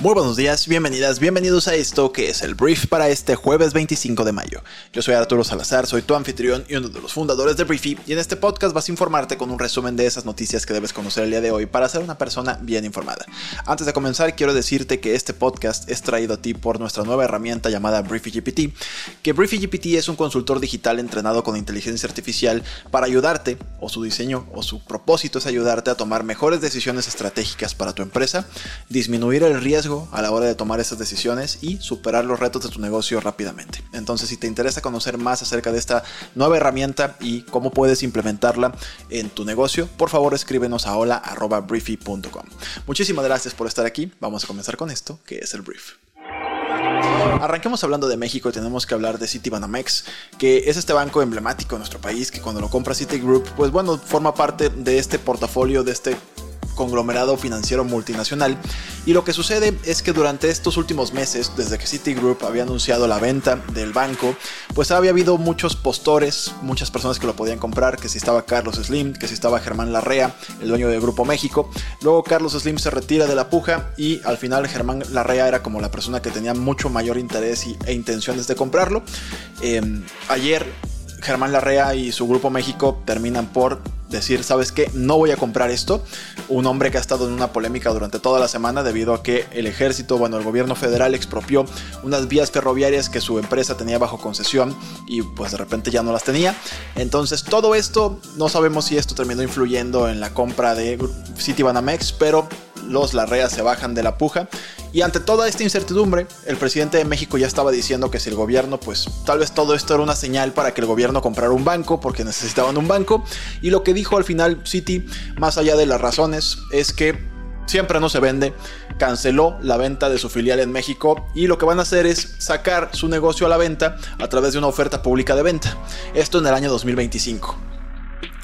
Muy buenos días, bienvenidas, bienvenidos a esto que es el brief para este jueves 25 de mayo. Yo soy Arturo Salazar, soy tu anfitrión y uno de los fundadores de Briefy y en este podcast vas a informarte con un resumen de esas noticias que debes conocer el día de hoy para ser una persona bien informada. Antes de comenzar quiero decirte que este podcast es traído a ti por nuestra nueva herramienta llamada Briefy GPT, que Briefy GPT es un consultor digital entrenado con inteligencia artificial para ayudarte, o su diseño o su propósito es ayudarte a tomar mejores decisiones estratégicas para tu empresa, disminuir el riesgo a la hora de tomar esas decisiones y superar los retos de tu negocio rápidamente. Entonces, si te interesa conocer más acerca de esta nueva herramienta y cómo puedes implementarla en tu negocio, por favor escríbenos a hola.briefy.com. Muchísimas gracias por estar aquí. Vamos a comenzar con esto, que es el brief. Arranquemos hablando de México y tenemos que hablar de Citibanamex, que es este banco emblemático en nuestro país que cuando lo compra Citigroup, pues bueno, forma parte de este portafolio, de este conglomerado financiero multinacional. Y lo que sucede es que durante estos últimos meses, desde que Citigroup había anunciado la venta del banco, pues había habido muchos postores, muchas personas que lo podían comprar, que si estaba Carlos Slim, que si estaba Germán Larrea, el dueño del Grupo México. Luego Carlos Slim se retira de la puja y al final Germán Larrea era como la persona que tenía mucho mayor interés e intenciones de comprarlo. Em, ayer Germán Larrea y su Grupo México terminan por decir, ¿sabes qué? No voy a comprar esto. Un hombre que ha estado en una polémica durante toda la semana debido a que el ejército, bueno, el gobierno federal expropió unas vías ferroviarias que su empresa tenía bajo concesión y pues de repente ya no las tenía. Entonces todo esto, no sabemos si esto terminó influyendo en la compra de Citibanamex, pero los Larrea se bajan de la puja y ante toda esta incertidumbre, el presidente de México ya estaba diciendo que si el gobierno, pues tal vez todo esto era una señal para que el gobierno comprara un banco, porque necesitaban un banco. Y lo que dijo al final Citi, más allá de las razones, es que siempre no se vende, canceló la venta de su filial en México y lo que van a hacer es sacar su negocio a la venta a través de una oferta pública de venta. Esto en el año 2025.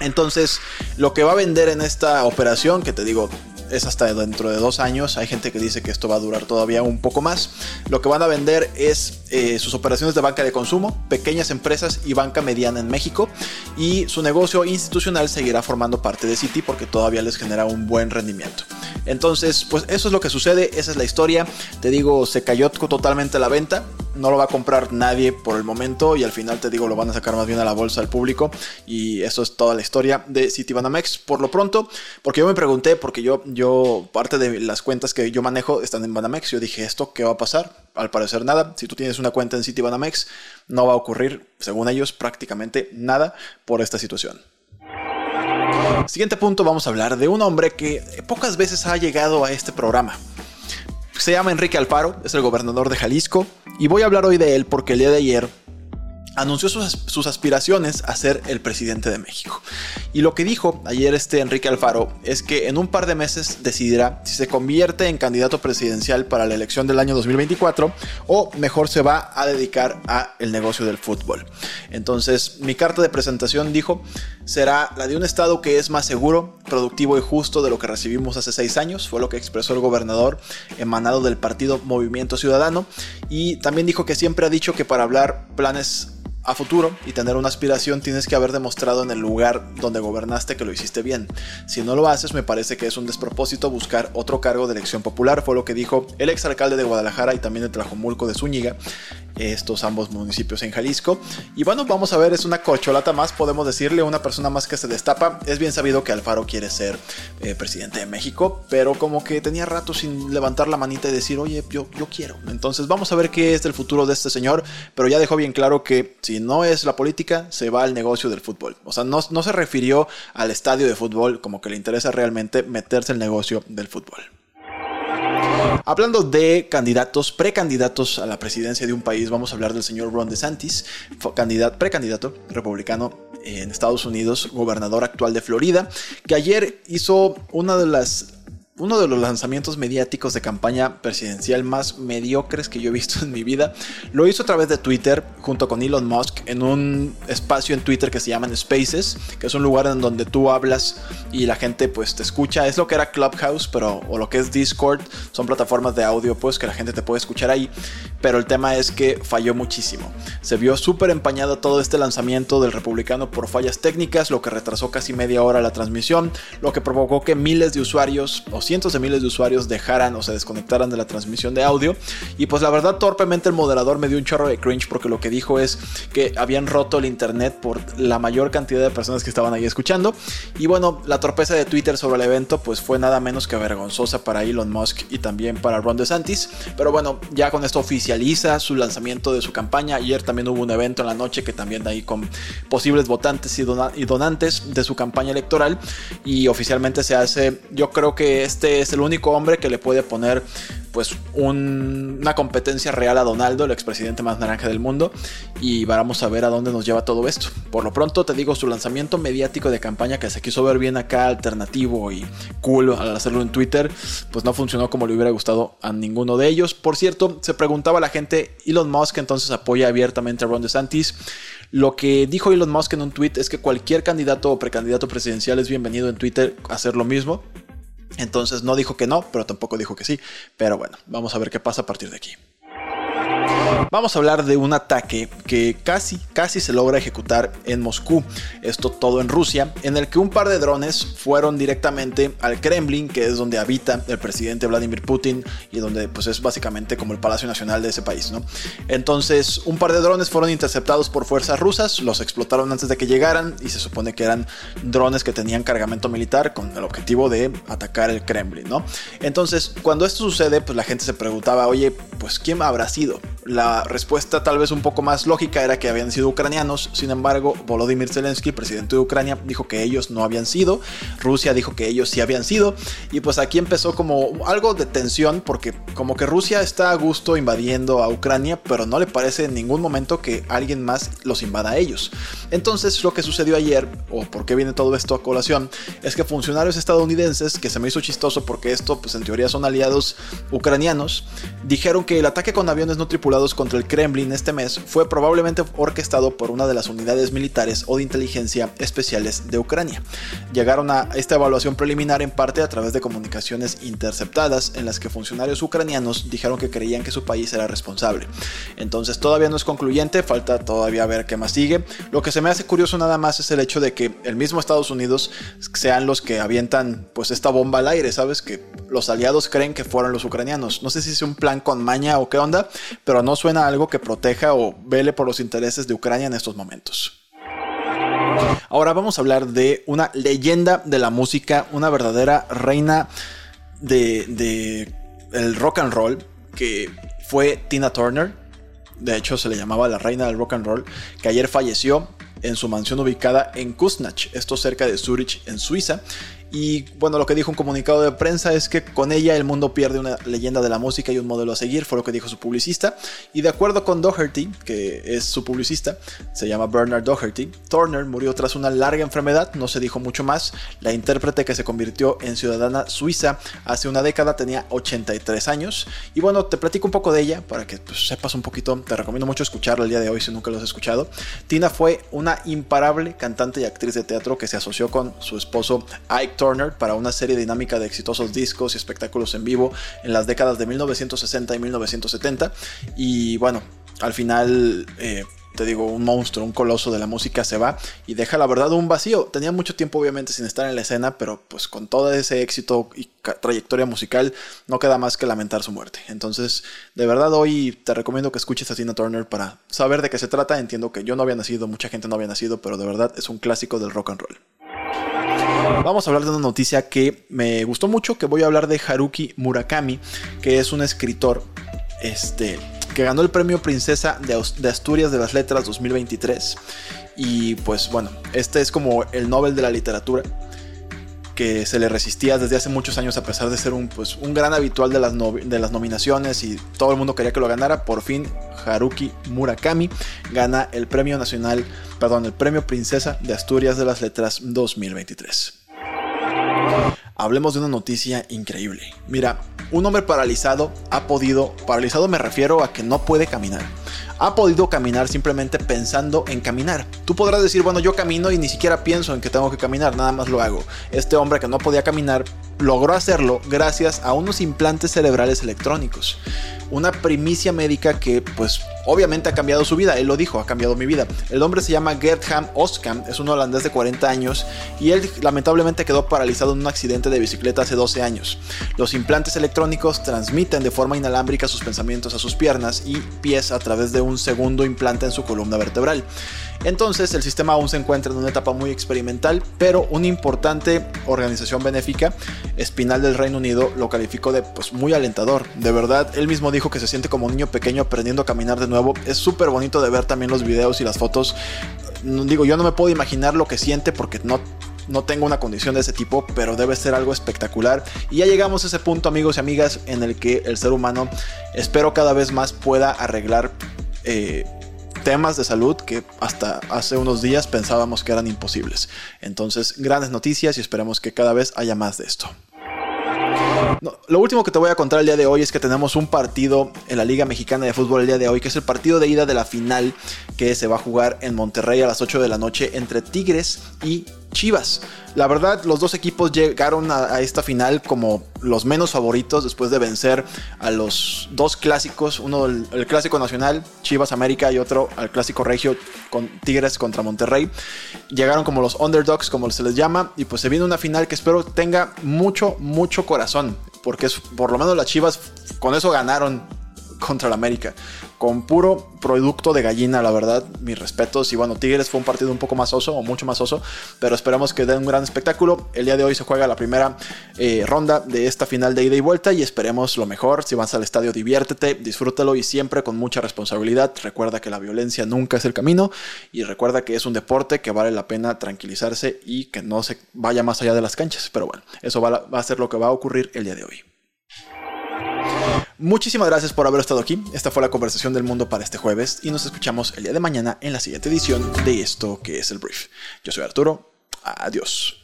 Entonces, lo que va a vender en esta operación, que te digo, es hasta dentro de dos años. Hay gente que dice que esto va a durar todavía un poco más. Lo que van a vender es eh, sus operaciones de banca de consumo, pequeñas empresas y banca mediana en México. Y su negocio institucional seguirá formando parte de Citi porque todavía les genera un buen rendimiento. Entonces, pues eso es lo que sucede, esa es la historia. Te digo, se cayó totalmente la venta no lo va a comprar nadie por el momento y al final te digo lo van a sacar más bien a la bolsa al público y eso es toda la historia de Citibanamex. Por lo pronto porque yo me pregunté porque yo yo parte de las cuentas que yo manejo están en Banamex yo dije esto qué va a pasar al parecer nada. Si tú tienes una cuenta en Citibanamex no va a ocurrir según ellos prácticamente nada por esta situación. Siguiente punto vamos a hablar de un hombre que pocas veces ha llegado a este programa se llama Enrique Alfaro, es el gobernador de Jalisco, y voy a hablar hoy de él porque el día de ayer anunció sus, aspiraciones a ser el presidente de México. Y lo que dijo ayer este Enrique Alfaro es que en un par de meses decidirá si se convierte en candidato presidencial para la elección del año 2024 o mejor se va a dedicar a el negocio del fútbol. Entonces, mi carta de presentación dijo será la de un estado que es más seguro, productivo y justo de lo que recibimos hace seis años, fue lo que expresó el gobernador emanado del partido Movimiento Ciudadano y también dijo que siempre ha dicho que para hablar planes a futuro y tener una aspiración tienes que haber demostrado en el lugar donde gobernaste que lo hiciste bien. Si no lo haces, me parece que es un despropósito buscar otro cargo de elección popular, fue lo que dijo el exalcalde de Guadalajara y también de Tlajomulco de Zúñiga, estos ambos municipios en Jalisco. Y bueno, vamos a ver, es una corcholata más, podemos decirle, una persona más que se destapa. Es bien sabido que Alfaro quiere ser eh, presidente de México, pero como que tenía rato sin levantar la manita y decir, oye, yo, yo quiero. Entonces vamos a ver qué es el futuro de este señor, pero ya dejó bien claro que si no es la política, se va al negocio del fútbol. O sea, no, no se refirió al estadio de fútbol como que le interesa realmente meterse el negocio del fútbol. Hablando de candidatos, precandidatos a la presidencia de un país, vamos a hablar del señor Ron DeSantis, candidato, precandidato republicano en Estados Unidos, gobernador actual de Florida, que ayer hizo una de las uno de los lanzamientos mediáticos de campaña presidencial más mediocres que yo he visto en mi vida. Lo hizo a través de Twitter junto con Elon Musk en un espacio en Twitter que se llama Spaces, que es un lugar en donde tú hablas y la gente pues te escucha. Es lo que era Clubhouse, pero o lo que es Discord, son plataformas de audio pues que la gente te puede escuchar ahí. Pero el tema es que falló muchísimo. Se vio súper empañado todo este lanzamiento del republicano por fallas técnicas, lo que retrasó casi media hora la transmisión, lo que provocó que miles de usuarios cientos de miles de usuarios dejaran o se desconectaran de la transmisión de audio. Y pues la verdad, torpemente el moderador me dio un chorro de cringe porque lo que dijo es que habían roto el internet por la mayor cantidad de personas que estaban ahí escuchando. Y bueno, la torpeza de Twitter sobre el evento pues fue nada menos que vergonzosa para Elon Musk y también para Ron DeSantis. Pero bueno, ya con esto oficializa su lanzamiento de su campaña. Ayer también hubo un evento en la noche que también ahí con posibles votantes y, y donantes de su campaña electoral. Y oficialmente se hace, yo creo que este es el único hombre que le puede poner pues una competencia real a Donaldo, el expresidente más naranja del mundo, y vamos a ver a dónde nos lleva todo esto. Por lo pronto te digo, su lanzamiento mediático de campaña que se quiso ver bien acá, alternativo y cool al hacerlo en Twitter, pues no funcionó como le hubiera gustado a ninguno de ellos. Por cierto, se preguntaba la gente, Elon Musk entonces apoya abiertamente a Ron DeSantis. Lo que dijo Elon Musk en un tweet es que cualquier candidato o precandidato presidencial es bienvenido en Twitter a hacer lo mismo. Entonces no dijo que no, pero tampoco dijo que sí. Pero bueno, vamos a ver qué pasa a partir de aquí. Vamos a hablar de un ataque que casi, casi se logra ejecutar en Moscú, esto todo en Rusia, en el que un par de drones fueron directamente al Kremlin, que es donde habita el presidente Vladimir Putin y donde pues es básicamente como el Palacio Nacional de ese país, ¿no? Entonces, un par de drones fueron interceptados por fuerzas rusas, los explotaron antes de que llegaran y se supone que eran drones que tenían cargamento militar con el objetivo de atacar el Kremlin, ¿no? Entonces, cuando esto sucede, pues la gente se preguntaba, oye, pues ¿quién habrá sido? La respuesta tal vez un poco más lógica era que habían sido ucranianos, sin embargo, Volodymyr Zelensky, presidente de Ucrania, dijo que ellos no habían sido, Rusia dijo que ellos sí habían sido, y pues aquí empezó como algo de tensión, porque como que Rusia está a gusto invadiendo a Ucrania, pero no le parece en ningún momento que alguien más los invada a ellos. Entonces lo que sucedió ayer, o por qué viene todo esto a colación, es que funcionarios estadounidenses, que se me hizo chistoso porque esto pues en teoría son aliados ucranianos, dijeron que el ataque con aviones no tripulados contra el Kremlin este mes fue probablemente orquestado por una de las unidades militares o de inteligencia especiales de Ucrania. Llegaron a esta evaluación preliminar en parte a través de comunicaciones interceptadas en las que funcionarios ucranianos dijeron que creían que su país era responsable. Entonces todavía no es concluyente, falta todavía ver qué más sigue. Lo que se me hace curioso nada más es el hecho de que el mismo Estados Unidos sean los que avientan pues esta bomba al aire, ¿sabes? Que los aliados creen que fueron los ucranianos. No sé si es un plan con maña o qué onda, pero no suena algo que proteja o vele por los intereses de Ucrania en estos momentos. Ahora vamos a hablar de una leyenda de la música, una verdadera reina de, el rock and roll, que fue Tina Turner. De hecho, se le llamaba la reina del rock and roll, que ayer falleció en su mansión ubicada en Kuznach, esto cerca de Zurich, en Suiza. Y bueno, lo que dijo un comunicado de prensa es que con ella el mundo pierde una leyenda de la música y un modelo a seguir, fue lo que dijo su publicista. Y de acuerdo con Doherty, que es su publicista, se llama Bernard Doherty, Turner murió tras una larga enfermedad, no se dijo mucho más. La intérprete que se convirtió en ciudadana suiza hace una década tenía 83 años. Y bueno, te platico un poco de ella para que pues, sepas un poquito, te recomiendo mucho escucharla el día de hoy si nunca lo has escuchado. Tina fue una imparable cantante y actriz de teatro que se asoció con su esposo Ike Turner para una serie dinámica de exitosos discos y espectáculos en vivo en las décadas de 1960 y 1970. Y bueno, al final... Eh, te digo, un monstruo, un coloso de la música se va y deja la verdad un vacío. Tenía mucho tiempo obviamente sin estar en la escena, pero pues con todo ese éxito y trayectoria musical no queda más que lamentar su muerte. Entonces, de verdad hoy te recomiendo que escuches a Tina Turner para saber de qué se trata. Entiendo que yo no había nacido, mucha gente no había nacido, pero de verdad es un clásico del rock and roll. Vamos a hablar de una noticia que me gustó mucho, que voy a hablar de Haruki Murakami, que es un escritor este, que ganó el premio Princesa de Asturias de las Letras 2023. Y pues bueno, este es como el Nobel de la Literatura que se le resistía desde hace muchos años a pesar de ser un, pues, un gran habitual de las, de las nominaciones y todo el mundo quería que lo ganara. Por fin Haruki Murakami gana el premio nacional, perdón, el premio Princesa de Asturias de las Letras 2023. Hablemos de una noticia increíble. Mira, un hombre paralizado ha podido, paralizado me refiero a que no puede caminar. Ha podido caminar simplemente pensando en caminar. Tú podrás decir, bueno, yo camino y ni siquiera pienso en que tengo que caminar, nada más lo hago. Este hombre que no podía caminar logró hacerlo gracias a unos implantes cerebrales electrónicos. Una primicia médica que pues obviamente ha cambiado su vida, él lo dijo, ha cambiado mi vida. El hombre se llama Gertham Oskam, es un holandés de 40 años y él lamentablemente quedó paralizado en un accidente de bicicleta hace 12 años. Los implantes electrónicos transmiten de forma inalámbrica sus pensamientos a sus piernas y pies a través de un segundo implante en su columna vertebral. Entonces el sistema aún se encuentra en una etapa muy experimental, pero una importante organización benéfica, Espinal del Reino Unido, lo calificó de pues, muy alentador. De verdad, él mismo dijo que se siente como un niño pequeño aprendiendo a caminar de nuevo. Es súper bonito de ver también los videos y las fotos. Digo, yo no me puedo imaginar lo que siente porque no no tengo una condición de ese tipo, pero debe ser algo espectacular. Y ya llegamos a ese punto, amigos y amigas, en el que el ser humano, espero cada vez más pueda arreglar eh, temas de salud que hasta hace unos días pensábamos que eran imposibles. Entonces, grandes noticias y esperemos que cada vez haya más de esto. Lo último que te voy a contar el día de hoy es que tenemos un partido en la Liga Mexicana de Fútbol el día de hoy, que es el partido de ida de la final que se va a jugar en Monterrey a las 8 de la noche entre Tigres y Chivas. La verdad, los dos equipos llegaron a, esta final como los menos favoritos después de vencer a los dos clásicos, uno el, el, clásico nacional, Chivas América, y otro al clásico regio con Tigres contra Monterrey. Llegaron como los underdogs, como se les llama, y pues se viene una final que espero tenga mucho, mucho corazón, porque es, por lo menos las Chivas con eso ganaron contra el América. Con puro producto de gallina, la verdad, mis respetos. Y bueno, Tigres fue un partido un poco más oso, o mucho más oso, pero esperamos que den un gran espectáculo. El día de hoy se juega la primera eh, ronda de esta final de ida y vuelta y esperemos lo mejor. Si vas al estadio, diviértete, disfrútalo y siempre con mucha responsabilidad. Recuerda que la violencia nunca es el camino y recuerda que es un deporte que vale la pena tranquilizarse y que no se vaya más allá de las canchas. Pero bueno, eso va a ser lo que va a ocurrir el día de hoy. Muchísimas gracias por haber estado aquí. Esta fue la conversación del mundo para este jueves y nos escuchamos el día de mañana en la siguiente edición de esto que es el brief. Yo soy Arturo. Adiós.